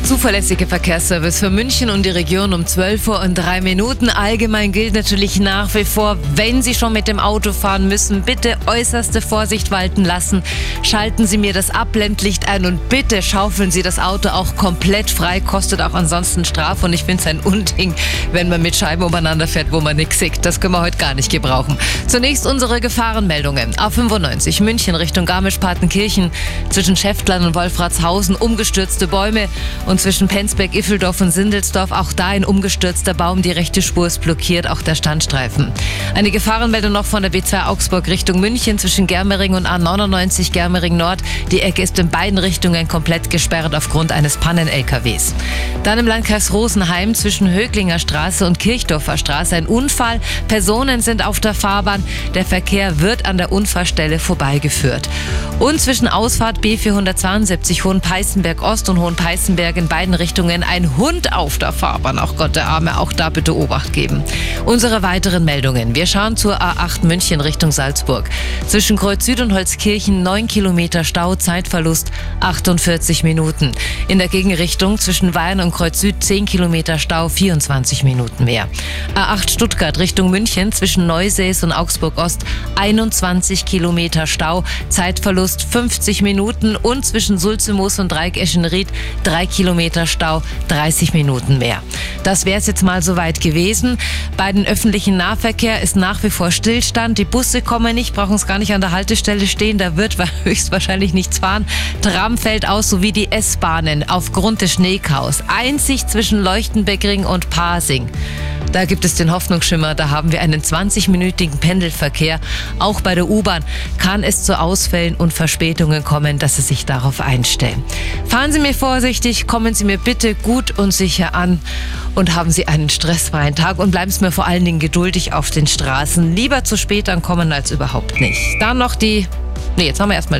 Der zuverlässige Verkehrsservice für München und die Region um 12 Uhr und 3 Minuten. Allgemein gilt natürlich nach wie vor, wenn Sie schon mit dem Auto fahren müssen, bitte äußerste Vorsicht walten lassen. Schalten Sie mir das Abblendlicht ein und bitte schaufeln Sie das Auto auch komplett frei. Kostet auch ansonsten Strafe und ich finde es ein Unding, wenn man mit Scheiben umeinander fährt, wo man nichts sieht. Das können wir heute gar nicht gebrauchen. Zunächst unsere Gefahrenmeldungen. A95 München Richtung Garmisch-Partenkirchen zwischen Schäftlern und Wolfratshausen umgestürzte Bäume und zwischen Penzberg, Iffeldorf und Sindelsdorf auch da ein umgestürzter Baum. Die rechte Spur ist blockiert, auch der Standstreifen. Eine Gefahrenmeldung noch von der B2 Augsburg Richtung München zwischen Germering und A99 Germering Nord. Die Ecke ist in beiden Richtungen komplett gesperrt aufgrund eines Pannen-LKWs. Dann im Landkreis Rosenheim zwischen Höglinger Straße und Kirchdorfer Straße ein Unfall. Personen sind auf der Fahrbahn. Der Verkehr wird an der Unfallstelle vorbeigeführt. Und zwischen Ausfahrt B472 Hohenpeißenberg Ost und Hohenpeißenberg in beiden Richtungen ein Hund auf der Fahrbahn. Auch Gott der Arme, auch da bitte Obacht geben. Unsere weiteren Meldungen. Wir schauen zur A8 München Richtung Salzburg. Zwischen Kreuz Süd und Holzkirchen 9 Kilometer Stau, Zeitverlust 48 Minuten. In der Gegenrichtung zwischen Wein und Kreuz Süd 10 Kilometer Stau, 24 Minuten mehr. A8 Stuttgart Richtung München zwischen Neusees und Augsburg Ost 21 Kilometer Stau, Zeitverlust 50 Minuten und zwischen Sulzemoos und Dreieck Eschenried 3 Kilometer Stau, 30 Minuten mehr. Das wäre es jetzt mal soweit gewesen. Bei den öffentlichen Nahverkehr ist nach wie vor Stillstand. Die Busse kommen nicht, brauchen es gar nicht an der Haltestelle stehen. Da wird höchstwahrscheinlich nichts fahren. Tram fällt aus, sowie die S-Bahnen aufgrund des Schneekaus. Einzig zwischen Leuchtenbeckring und Pasing. Da gibt es den Hoffnungsschimmer, da haben wir einen 20-minütigen Pendelverkehr. Auch bei der U-Bahn kann es zu Ausfällen und Verspätungen kommen, dass Sie sich darauf einstellen. Fahren Sie mir vorsichtig, kommen Sie mir bitte gut und sicher an und haben Sie einen stressfreien Tag und bleiben Sie mir vor allen Dingen geduldig auf den Straßen. Lieber zu spät ankommen als überhaupt nicht. Dann noch die. Nee, jetzt haben wir erstmal